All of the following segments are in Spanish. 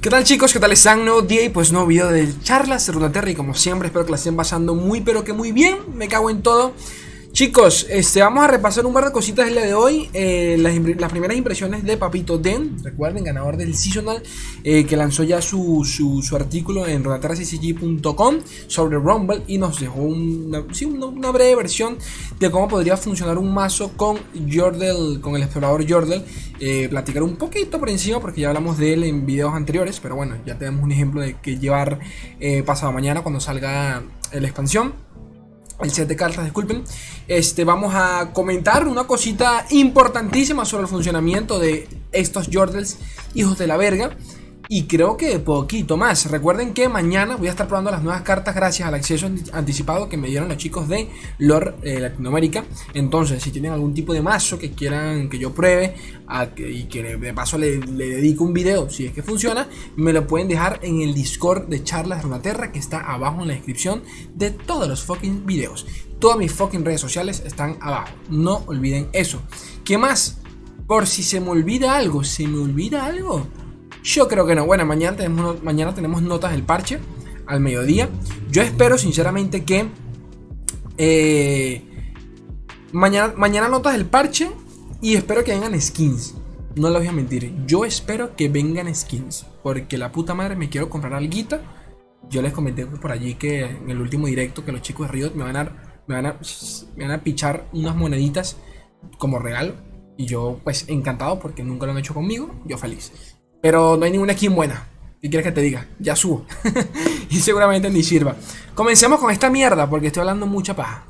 ¿Qué tal chicos? ¿Qué tal están? Nuevo día y pues nuevo video de charlas de Runaterra y como siempre espero que la estén pasando muy pero que muy bien, me cago en todo Chicos, este, vamos a repasar un par de cositas el día de hoy. Eh, las, primeras impresiones de Papito Den, recuerden, ganador del Seasonal, eh, que lanzó ya su, su, artículo en rodaterraccg.com sobre Rumble y nos dejó una, una, breve versión de cómo podría funcionar un mazo con Jordel, con el explorador Jordel. Eh, platicar un poquito por encima porque ya hablamos de él en videos anteriores, pero bueno, ya tenemos un ejemplo de que llevar pasado mañana cuando salga la expansión el set de cartas, disculpen. Este, vamos a comentar una cosita importantísima sobre el funcionamiento de estos Jordels, hijos de la verga. Y creo que poquito más. Recuerden que mañana voy a estar probando las nuevas cartas gracias al acceso anticipado que me dieron los chicos de Lore eh, Latinoamérica. Entonces, si tienen algún tipo de mazo que quieran que yo pruebe y que de paso le, dedico un video, si es que funciona, me lo pueden dejar en el Discord de Charlas Runaterra que está abajo en la descripción de todos los fucking videos. Todas mis fucking redes sociales están abajo. No olviden eso. ¿Qué más? Por si se me olvida algo, ¿se me olvida algo? Yo creo que no. Bueno, mañana tenemos, mañana tenemos notas del parche al mediodía. Yo espero sinceramente que... Eh, mañana, mañana notas del parche y espero que vengan skins. No les voy a mentir. Yo espero que vengan skins. Porque la puta madre me quiero comprar alguita. Yo les comenté por allí que en el último directo que los chicos de Riot me van a, me van a, me van a pichar unas moneditas como regalo. Y yo pues encantado porque nunca lo han hecho conmigo. Yo feliz. Pero no hay ninguna skin buena. ¿Qué quieres que te diga? Ya subo. y seguramente ni sirva. Comencemos con esta mierda porque estoy hablando mucha paja.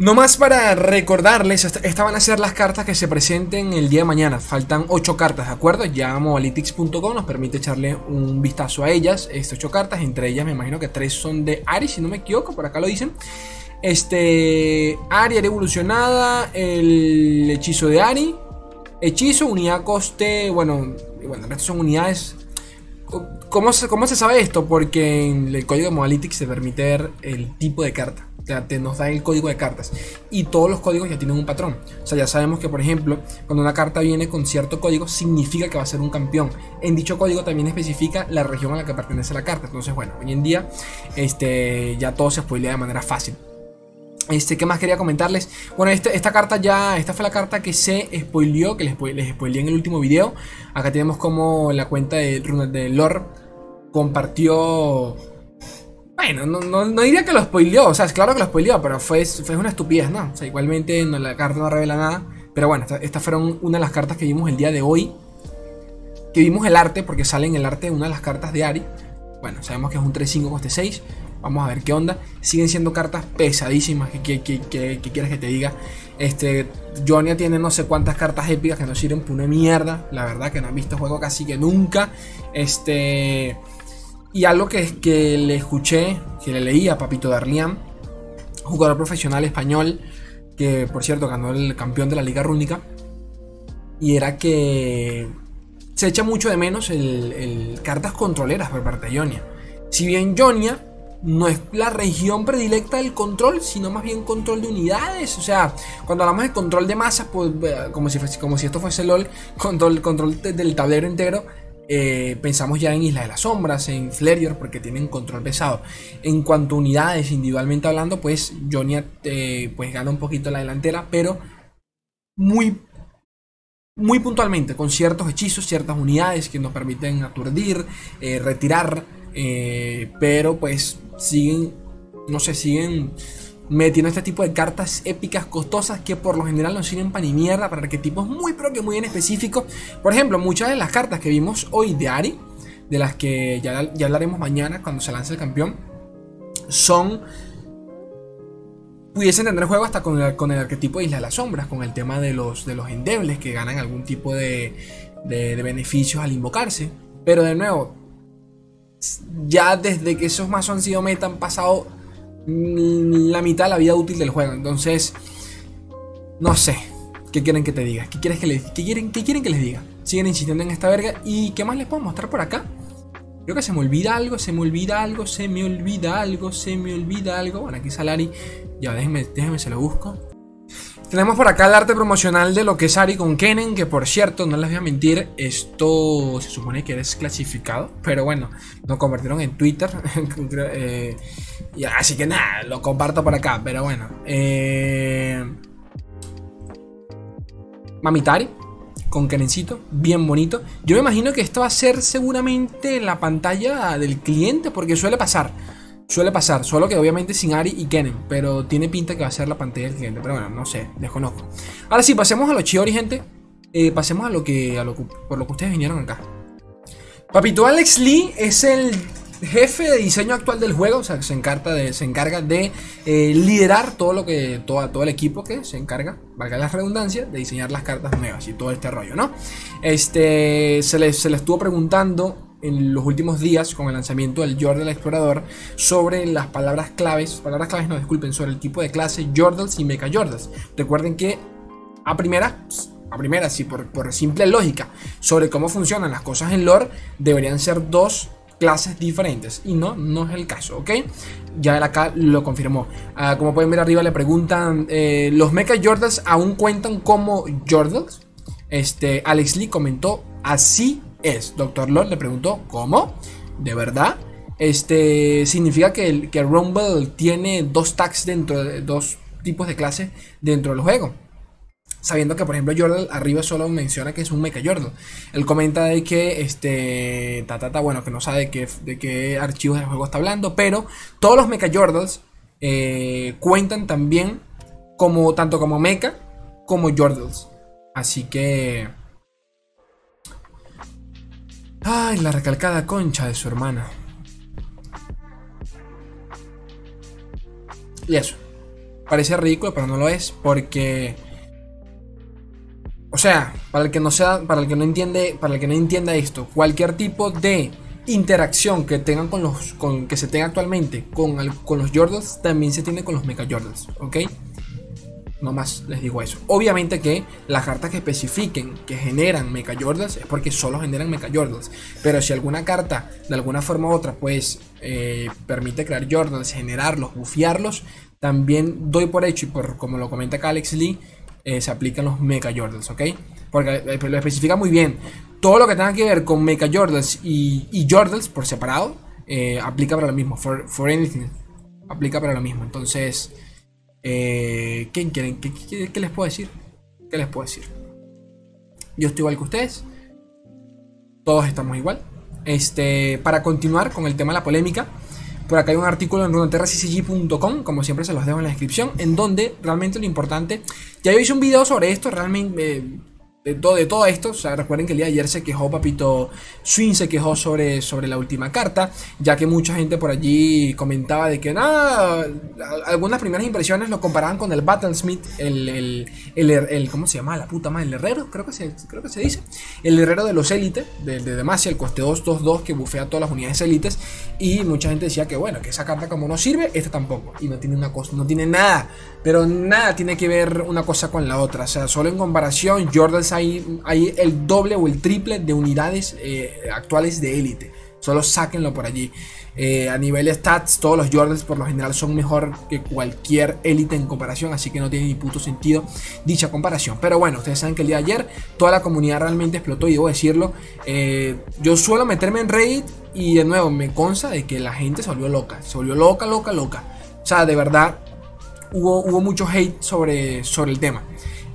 No más para recordarles, estas van a ser las cartas que se presenten el día de mañana. Faltan 8 cartas, ¿de acuerdo? Ya Mobalytics.com nos permite echarle un vistazo a ellas. Estas 8 cartas, entre ellas me imagino que 3 son de Ari, si no me equivoco, por acá lo dicen. Este, Ari, Ari evolucionada, el hechizo de Ari, hechizo, unidad coste, bueno, bueno, estas son unidades. ¿Cómo se, ¿Cómo se sabe esto? Porque en el código de Modalytics se permite ver el tipo de carta. O sea, te nos da el código de cartas. Y todos los códigos ya tienen un patrón. O sea, ya sabemos que, por ejemplo, cuando una carta viene con cierto código, significa que va a ser un campeón. En dicho código también especifica la región a la que pertenece la carta. Entonces, bueno, hoy en día este, ya todo se spoilea de manera fácil. Este, ¿Qué más quería comentarles? Bueno, este, esta carta ya, esta fue la carta que se spoileó, que les, les spoileé en el último video. Acá tenemos como la cuenta de, de Lore compartió... Bueno, no, diría que lo spoileó, o sea, es claro que lo spoileó, pero fue, fue una estupidez, ¿no? O sea, igualmente la carta no revela nada. Pero bueno, estas fueron una de las cartas que vimos el día de hoy. Que vimos el arte, porque sale en el arte una de las cartas de Ari. Bueno, sabemos que es un 3-5 coste 6. Vamos a ver qué onda. Siguen siendo cartas pesadísimas. ¿Qué, quieres que te diga? Este, Jonia tiene no sé cuántas cartas épicas que no sirven por una mierda. La verdad que no han visto juego casi que nunca. Este. Y algo que, que le escuché, que le leí a Papito Darlian, jugador profesional español, que por cierto ganó el campeón de la Liga Rúnica. Y era que se echa mucho de menos el, cartas controleras por parte de Jonia. Si bien Jonia no es la región predilecta del control, sino más bien control de unidades. O sea, cuando hablamos de control de masas, pues, como, si como si esto fuese LOL, control, control del tablero entero, eh, pensamos ya en Isla de las Sombras, en Flerior, porque tienen control pesado. En cuanto a unidades, individualmente hablando, pues Jonia eh, pues gana un poquito la delantera, pero muy, muy puntualmente, con ciertos hechizos, ciertas unidades que nos permiten aturdir, eh, retirar, pero pues siguen, no sé, siguen metiendo este tipo de cartas épicas costosas que por lo general no sirven para ni mierda, para arquetipos muy pero que muy en específico. Por ejemplo, muchas de las cartas que vimos hoy de Ari, de las que ya, ya hablaremos mañana cuando se lance el campeón, son... Pudiesen tener juego hasta con el, con el arquetipo de Isla de las Sombras, con el tema de los, de los endebles que ganan algún tipo de, de beneficios al invocarse. Pero de nuevo, ya desde que esos mazos han sido meta han pasado la mitad de la vida útil del juego. Entonces, no sé. ¿Qué quieren que te diga? ¿Qué, quieres que les, qué quieren, ¿Qué quieren que les diga? Siguen insistiendo en esta verga. ¿Y qué más les puedo mostrar por acá? Creo que se me olvida algo, se me olvida algo, se me olvida algo, se me olvida algo. Bueno, aquí Salari. Ya, déjenme, déjenme se lo busco. Tenemos por acá el arte promocional de lo que es Ari con Kenen, que por cierto, no les voy a mentir, esto se supone que es clasificado, pero bueno, lo convirtieron en Twitter, eh, así que nada, lo comparto por acá, pero bueno. Eh, Mamitari con Kenencito, bien bonito. Yo me imagino que esto va a ser seguramente la pantalla del cliente, porque suele pasar. Suele pasar, solo que obviamente sin Ari y Kenen, pero tiene pinta que va a ser la pantalla del cliente. Pero bueno, no sé, desconozco. Ahora sí, pasemos a lo Chiori, gente. Eh, pasemos a lo que, a lo por lo que ustedes vinieron acá. Papito Alex Lee es el jefe de diseño actual del juego, o sea, se encarga de, se encarga de eh, liderar todo lo que, todo, todo el equipo que se encarga, valga la redundancia, de diseñar las cartas nuevas y todo este rollo, ¿no? Este, se le, se le estuvo preguntando en los últimos días con el lanzamiento del Jordal Explorador sobre las palabras claves, palabras claves no disculpen, sobre el tipo de clase Jordals y Mecha Jordals. Recuerden que a primera, a primera, sí, por, por simple lógica, sobre cómo funcionan las cosas en lore, deberían ser dos clases diferentes. Y no, no es el caso, ¿ok? Ya él acá lo confirmó. Ah, como pueden ver arriba le preguntan, eh, ¿los Mecha Jordals aún cuentan como Jordals? Este, Alex Lee comentó, así es. Doctor Lord le preguntó, ¿cómo? ¿De verdad? Este significa que, el, que Rumble tiene dos tags dentro de dos tipos de clases dentro del juego. Sabiendo que, por ejemplo, Jordan arriba solo menciona que es un Mecha Jordan. Él comenta de que, este, ta, bueno, que no sabe de qué, de qué archivos del juego está hablando, pero todos los Mecha Jordals eh, cuentan también como, tanto como Mecha como Jordals. Así que Ay, la recalcada concha de su hermana. Y eso. Parece ridículo, pero no lo es, porque. O sea, para el que no sea, para el que no entiende, para el que no entienda esto, cualquier tipo de interacción que tengan con los, con que se tenga actualmente con, con los Jordans, también se tiene con los Mecha Jordans, ¿ok? No más les digo eso. Obviamente que las cartas que especifiquen que generan Mecha Jordans es porque solo generan Mecha Jordans. Pero si alguna carta de alguna forma u otra pues eh, permite crear Jordans, generarlos, bufiarlos, también doy por hecho y por como lo comenta acá Alex Lee, eh, se aplican los Mecha Jordans, ¿ok? Porque eh, lo especifica muy bien. Todo lo que tenga que ver con Mecha Jordans y, y Jordans por separado, aplica para lo mismo. For, for anything, aplica para lo mismo. Entonces... Eh, ¿Quién quieren? ¿Qué, les puedo decir? ¿Qué les puedo decir? Yo estoy igual que ustedes. Todos estamos igual. Este, para continuar con el tema de la polémica, por acá hay un artículo en runeterracicg.com, como siempre se los dejo en la descripción, en donde realmente lo importante, ya yo hice un video sobre esto, realmente eh, de todo, esto. O sea, recuerden que el día de ayer se quejó Papito Swing, se quejó sobre, sobre la última carta, ya que mucha gente por allí comentaba de que nada, algunas primeras impresiones lo comparaban con el Battlesmith, el, el, el, ¿cómo se llama? La puta madre, el herrero, creo que se, creo que se dice. El herrero de los élites, de, de Demacia, el coste 222 que bufea todas las unidades élites. Y mucha gente decía que bueno, que esa carta como no sirve, esta tampoco. Y no tiene una cosa, no tiene nada, pero nada tiene que ver una cosa con la otra. O sea, solo en comparación, Jordan hay, el doble o el triple de unidades eh, actuales de élite. Solo sáquenlo por allí. Eh, a nivel de stats, todos los Jordans por lo general son mejor que cualquier élite en comparación, así que no tiene ni puto sentido dicha comparación. Pero bueno, ustedes saben que el día de ayer toda la comunidad realmente explotó y debo decirlo. Eh, yo suelo meterme en Reddit y de nuevo me consta de que la gente se volvió loca, se volvió loca, loca, loca. O sea, de verdad hubo, hubo mucho hate sobre, sobre el tema.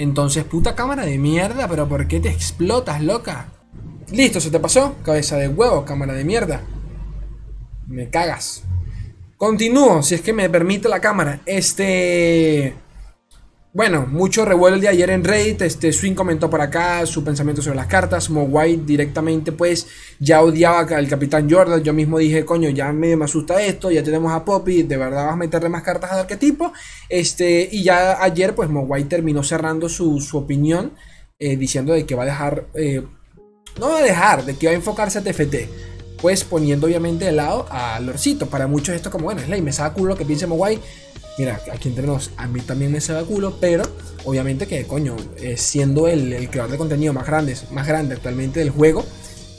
Entonces, puta cámara de mierda, pero ¿por qué te explotas, loca? Listo, se te pasó. Cabeza de huevo, cámara de mierda. Me cagas. Continúo, si es que me permite la cámara. Este. Bueno, mucho revuelo el de ayer en Reddit. Este Swing comentó por acá su pensamiento sobre las cartas. White directamente, pues, ya odiaba al Capitán Jordan. Yo mismo dije, coño, ya me, asusta esto. Ya tenemos a Poppy. De verdad vas a meterle más cartas al arquetipo. Este, y ya ayer, pues, White terminó cerrando su, opinión. Eh, diciendo de que va a dejar. Eh, no va a dejar, de que va a enfocarse a TFT. Pues poniendo obviamente de lado a Lorcito. Para muchos esto como, bueno, es ley, me saca culo que piense White mira, aquí entre nos, a mí también me se da culo, pero obviamente que, coño, eh, siendo el, el, creador de contenido más grande, más grande actualmente del juego,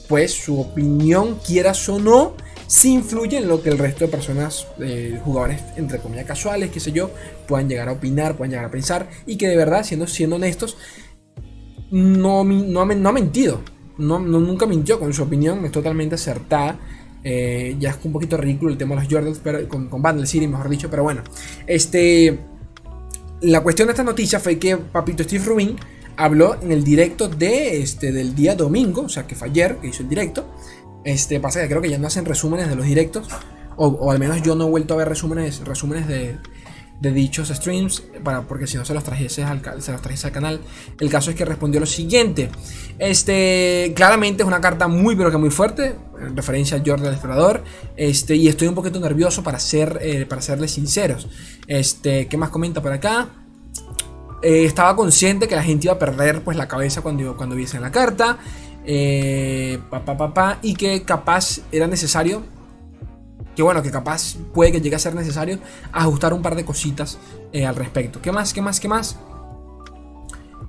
pues su opinión, quieras o no, sí influye en lo que el resto de personas, eh, jugadores entre comillas casuales, qué sé yo, puedan llegar a opinar, puedan llegar a pensar y que de verdad, siendo, siendo honestos, no, no, no ha mentido. No, nunca mintió con su opinión, es totalmente acertada. Eh, ya es un poquito ridículo el tema de los Jordans, pero con, con Vandal City, mejor dicho, pero bueno. Este. La cuestión de esta noticia fue que Papito Steve Rubin habló en el directo de este, del día domingo, o sea que fue ayer que hizo el directo. Este, pasa que creo que ya no hacen resúmenes de los directos, o, o al menos yo no he vuelto a ver resúmenes, resúmenes de, de dichos streams, para, porque si no se los, trajese al, se los al canal. El caso es que respondió lo siguiente. Este, claramente es una carta muy pero que muy fuerte, en referencia a Jordan el Explorador. Este, y estoy un poquito nervioso para, ser, eh, para serles sinceros. Este, ¿Qué más comenta por acá? Eh, estaba consciente que la gente iba a perder pues, la cabeza cuando, cuando viese la carta. Eh, y que capaz era necesario que bueno, que capaz puede que llegue a ser necesario ajustar un par de cositas eh, al respecto. ¿Qué más? ¿Qué más? ¿Qué más?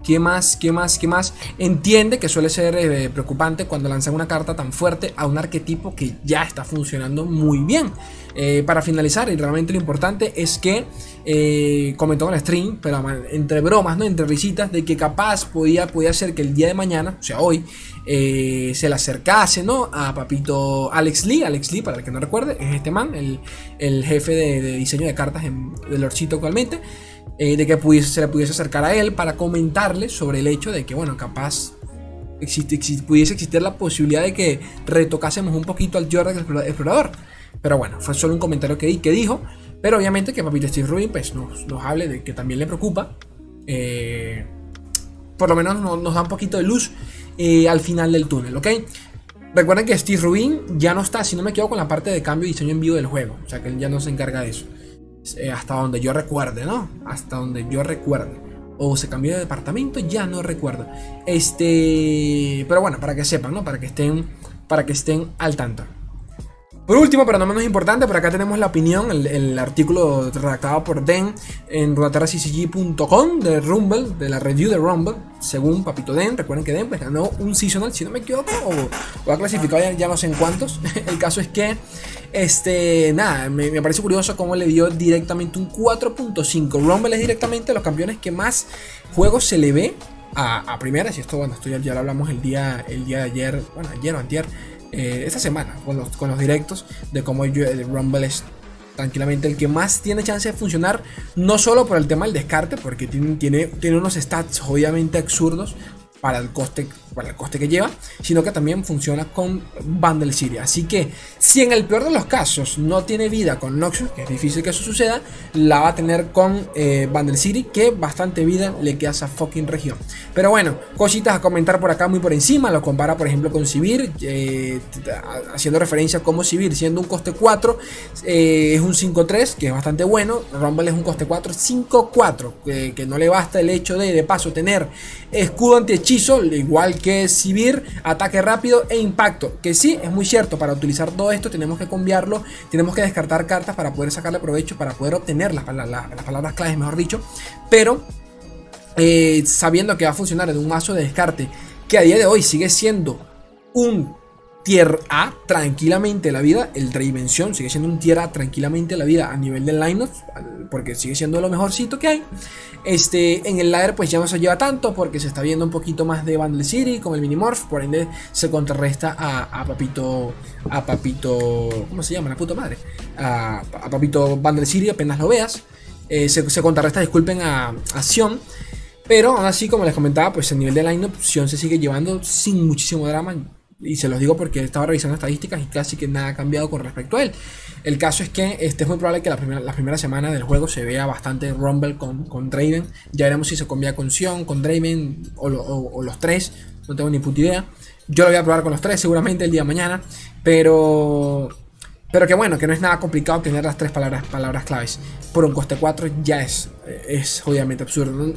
¿Qué más? ¿Qué más? ¿Qué más? Entiende que suele ser eh, preocupante cuando lanzan una carta tan fuerte a un arquetipo que ya está funcionando muy bien. Eh, para finalizar, y realmente lo importante es que eh, comentó en el stream, pero entre bromas, ¿no? Entre risitas, de que capaz podía, podía ser que el día de mañana, o sea, hoy, se le acercase, ¿no? A papito Alex Lee. Alex Lee, para el que no recuerde, es este man, el, jefe de, diseño de cartas en, del Orchito actualmente. Eh, de que pudiese, se le pudiese acercar a él para comentarle sobre el hecho de que, bueno, capaz existe, pudiese existir la posibilidad de que retocásemos un poquito al Jordan Explorador. Pero bueno, fue solo un comentario que, que dijo. Pero obviamente que Papito Steve Rubin pues, nos, hable de que también le preocupa. Eh, por lo menos nos, da un poquito de luz eh, al final del túnel, ¿ok? Recuerden que Steve Rubin ya no está, si no me equivoco, con la parte de cambio y diseño en vivo del juego. O sea que él ya no se encarga de eso. Eh, hasta donde yo recuerde, ¿no? Hasta donde yo recuerde. O se cambió de departamento, ya no recuerdo. Este, pero bueno, para que sepan, ¿no? Para que estén, para que estén al tanto. Por último, pero no menos importante, por acá tenemos la opinión, el, artículo redactado por Den en rudaterraccg.com de Rumble, de la review de Rumble, según Papito Den. Recuerden que Den pues, ganó un seasonal, si no me equivoco, o, ha clasificado ya, no sé en cuántos. el caso es que, este, nada, me, parece curioso cómo le dio directamente un 4.5. Rumble es directamente los campeones que más juegos se le ve a, a primeras, y esto, bueno, esto ya, ya, lo hablamos el día, el día de ayer, bueno, ayer o antier eh, esta semana con los, con los directos de cómo yo, el Rumble es tranquilamente el que más tiene chance de funcionar, no solo por el tema del descarte, porque tiene, tiene, tiene unos stats obviamente absurdos, para el coste, para el coste que lleva, sino que también funciona con Bundle City. Así que si en el peor de los casos no tiene vida con Noxus, que es difícil que eso suceda, la va a tener con eh, Bundle City, que bastante vida le queda a esa fucking región. Pero bueno, cositas a comentar por acá muy por encima, lo compara por ejemplo con Sivir, eh, haciendo referencia a cómo Sivir siendo un coste 4 eh, es un 5-3, que es bastante bueno, Rumble es un coste 4, 5-4, que no le basta el hecho de de paso tener escudo anti igual que Sivir, ataque rápido e impacto. Que sí, es muy cierto, para utilizar todo esto tenemos que cambiarlo, tenemos que descartar cartas para poder sacarle provecho, para poder obtener las, palabras claves, mejor dicho. Pero eh, sabiendo que va a funcionar en un mazo de descarte que a día de hoy sigue siendo un tier A tranquilamente la vida. El Dimension sigue siendo un tier A tranquilamente la vida a nivel del lineup, porque sigue siendo lo mejorcito que hay. Este, en el ladder pues ya no se lleva tanto porque se está viendo un poquito más de Bundle City con el Minimorph, por ende se contrarresta a, Papito, a Papito, ¿cómo se llama? La puta madre. A, Papito Bundle City apenas lo veas. Eh, se, contrarresta, disculpen, a, a Sion. Pero aún así, como les comentaba, pues el nivel de lineup, Sion se sigue llevando sin muchísimo drama y se los digo porque estaba revisando estadísticas y casi que nada ha cambiado con respecto a él. El caso es que este es muy probable que la primera, semana del juego se vea bastante Rumble con, con Draven. Ya veremos si se combina con Sion, con Draven o, los tres. No tengo ni puta idea. Yo lo voy a probar con los tres seguramente el día de mañana. Pero pero que bueno, que no es nada complicado tener las tres palabras, palabras claves. Por un coste 4 ya es, es obviamente absurdo.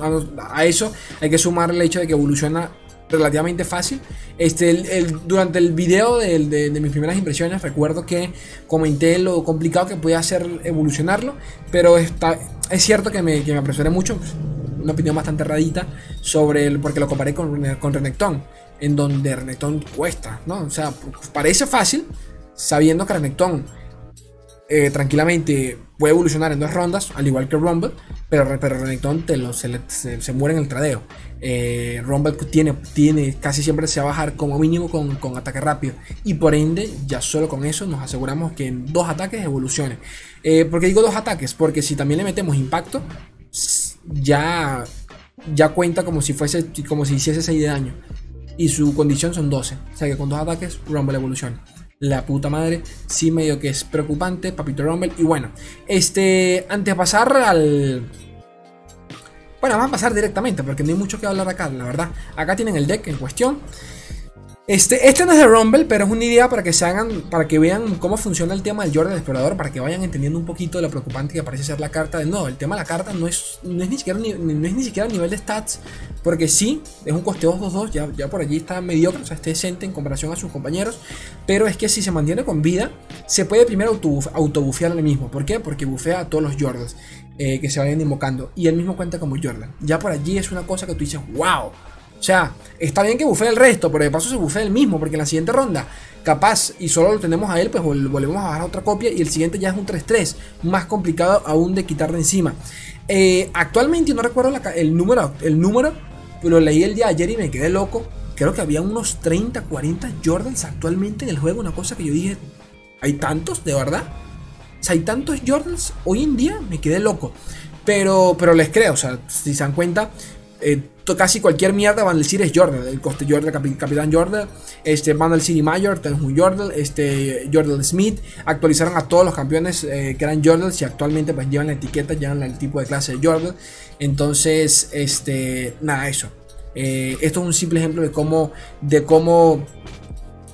A eso hay que sumar el hecho de que evoluciona relativamente fácil. Este, el, durante el video de, mis primeras impresiones recuerdo que comenté lo complicado que podía hacer evolucionarlo, pero está, es cierto que me, que me apresuré mucho, una opinión bastante erradita sobre el, porque lo comparé con, con Renekton, en donde Renekton cuesta, ¿no? O sea, parece fácil, sabiendo que Renekton eh, tranquilamente puede evolucionar en dos rondas, al igual que Rumble, pero, pero Renekton te lo, se, se, muere en el tradeo. Eh, Rumble tiene, tiene, casi siempre se va a bajar como mínimo con, con, ataque rápido. Y por ende, ya solo con eso nos aseguramos que en dos ataques evolucione. Eh, ¿Por qué digo dos ataques? Porque si también le metemos impacto, ya, ya cuenta como si fuese como si hiciese 6 de daño. Y su condición son 12. O sea que con dos ataques, Rumble evoluciona la puta madre. Sí, medio que es preocupante, Papito Rumble. Y bueno, este, antes de pasar al... Bueno, vamos a pasar directamente porque no hay mucho que hablar acá, la verdad. Acá tienen el deck en cuestión. Este, este no es de Rumble, pero es una idea para que se hagan, para que vean cómo funciona el tema del Jordan Explorador, para que vayan entendiendo un poquito de lo preocupante que parece ser la carta. Nuevo, el tema de la carta no es, no es, ni, siquiera, no a nivel de stats, porque sí, es un costeo 2-2, ya, ya por allí está mediocre, o sea, está decente en comparación a sus compañeros, pero es que si se mantiene con vida, se puede primero autobufear al mismo. ¿Por qué? Porque bufea a todos los Jordans eh, que se vayan invocando, y él mismo cuenta como Jordan. Ya por allí es una cosa que tú dices, wow. O sea, está bien que bufee el resto, pero de paso se bufee el mismo, porque en la siguiente ronda, capaz, y solo lo tenemos a él, pues volvemos a bajar otra copia y el siguiente ya es un 3-3, más complicado aún de quitar de encima. Eh, actualmente no recuerdo el número, el número, pero leí el día de ayer y me quedé loco. Creo que había unos 30, 40 Jordans actualmente en el juego, una cosa que yo dije, ¿hay tantos? ¿De verdad? O sea, hay tantos Jordans hoy en día, me quedé loco. Pero, pero les creo, o sea, si se dan cuenta, eh, casi cualquier mierda Van City es Jordan. El coste Jordan, Capitán Jordan, este, Van City Mayor, Tenhu Jordan, este, Jordan Smith. Actualizaron a todos los campeones eh, que eran Jordan y actualmente pues llevan la etiqueta, llevan el tipo de clase de Jordan. Entonces, este, nada, eso. Eh, esto es un simple ejemplo de cómo, de cómo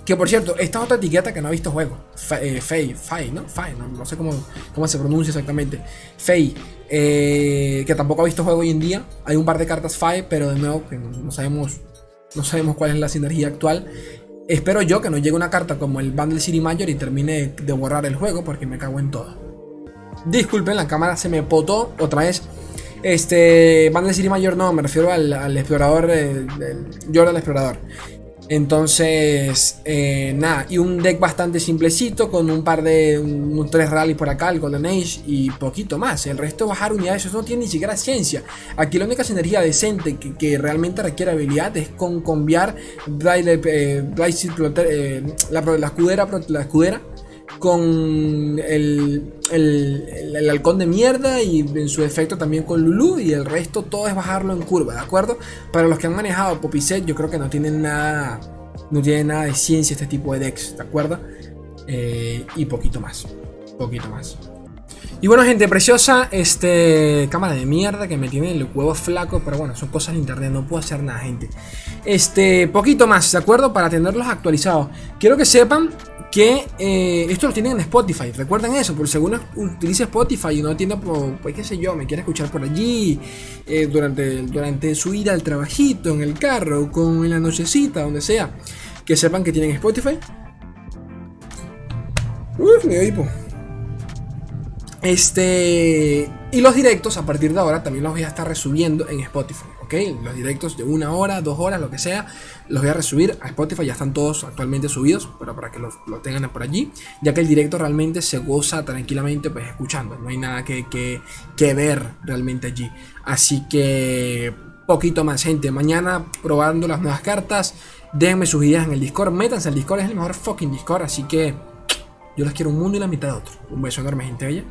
que por cierto, esta es otra etiqueta que no ha visto juego. Fey, Fey, ¿no? Fey, no, sé cómo, cómo se pronuncia exactamente. Fey, eh, que tampoco ha visto juego hoy en día. Hay un par de cartas Fey, pero de nuevo que no, sabemos, no sabemos cuál es la sinergia actual. Espero yo que no llegue una carta como el Bundle City Major y termine de borrar el juego porque me cago en todo. Disculpen, la cámara se me potó otra vez. Este, Bundle City Major no, me refiero al, explorador, eh, Jordan Explorador. Entonces, eh, nada, y un deck bastante simplecito con un par de, tres rallies por acá, el Golden Age y poquito más. El resto bajar unidades, eso no tiene ni siquiera ciencia. Aquí la única sinergia decente que, realmente requiere habilidad es con cambiar eh, eh, la, escudera, la escudera con el, el, halcón de mierda y en su efecto también con Lulu y el resto todo es bajarlo en curva, ¿de acuerdo? Para los que han manejado Popiset yo creo que no tienen nada, no tienen nada de ciencia este tipo de decks, ¿de acuerdo? Eh, y poquito más, poquito más. Y bueno, gente preciosa, este cámara de mierda que me tiene el huevo flaco, pero bueno, son cosas de internet, no puedo hacer nada, gente. Este, poquito más, ¿de acuerdo? Para tenerlos actualizados. Quiero que sepan que eh, esto lo tienen en Spotify. Recuerden eso, por si uno utiliza Spotify y no tiene, pues qué sé yo, me quiere escuchar por allí eh, durante, durante su ida al trabajito, en el carro, con en la nochecita, donde sea, que sepan que tienen Spotify. Uf, me hipo. Este. Y los directos a partir de ahora también los voy a estar resubiendo en Spotify, ¿ok? Los directos de una hora, dos horas, lo que sea, los voy a resubir a Spotify. Ya están todos actualmente subidos, pero para que los, lo tengan por allí, ya que el directo realmente se goza tranquilamente pues escuchando. No hay nada que, que, ver realmente allí. Así que poquito más, gente. Mañana probando las nuevas cartas. Déjenme sus ideas en el Discord. Métanse al Discord, es el mejor fucking Discord. Así que yo les quiero un mundo y la mitad de otro. Un beso enorme, gente bella.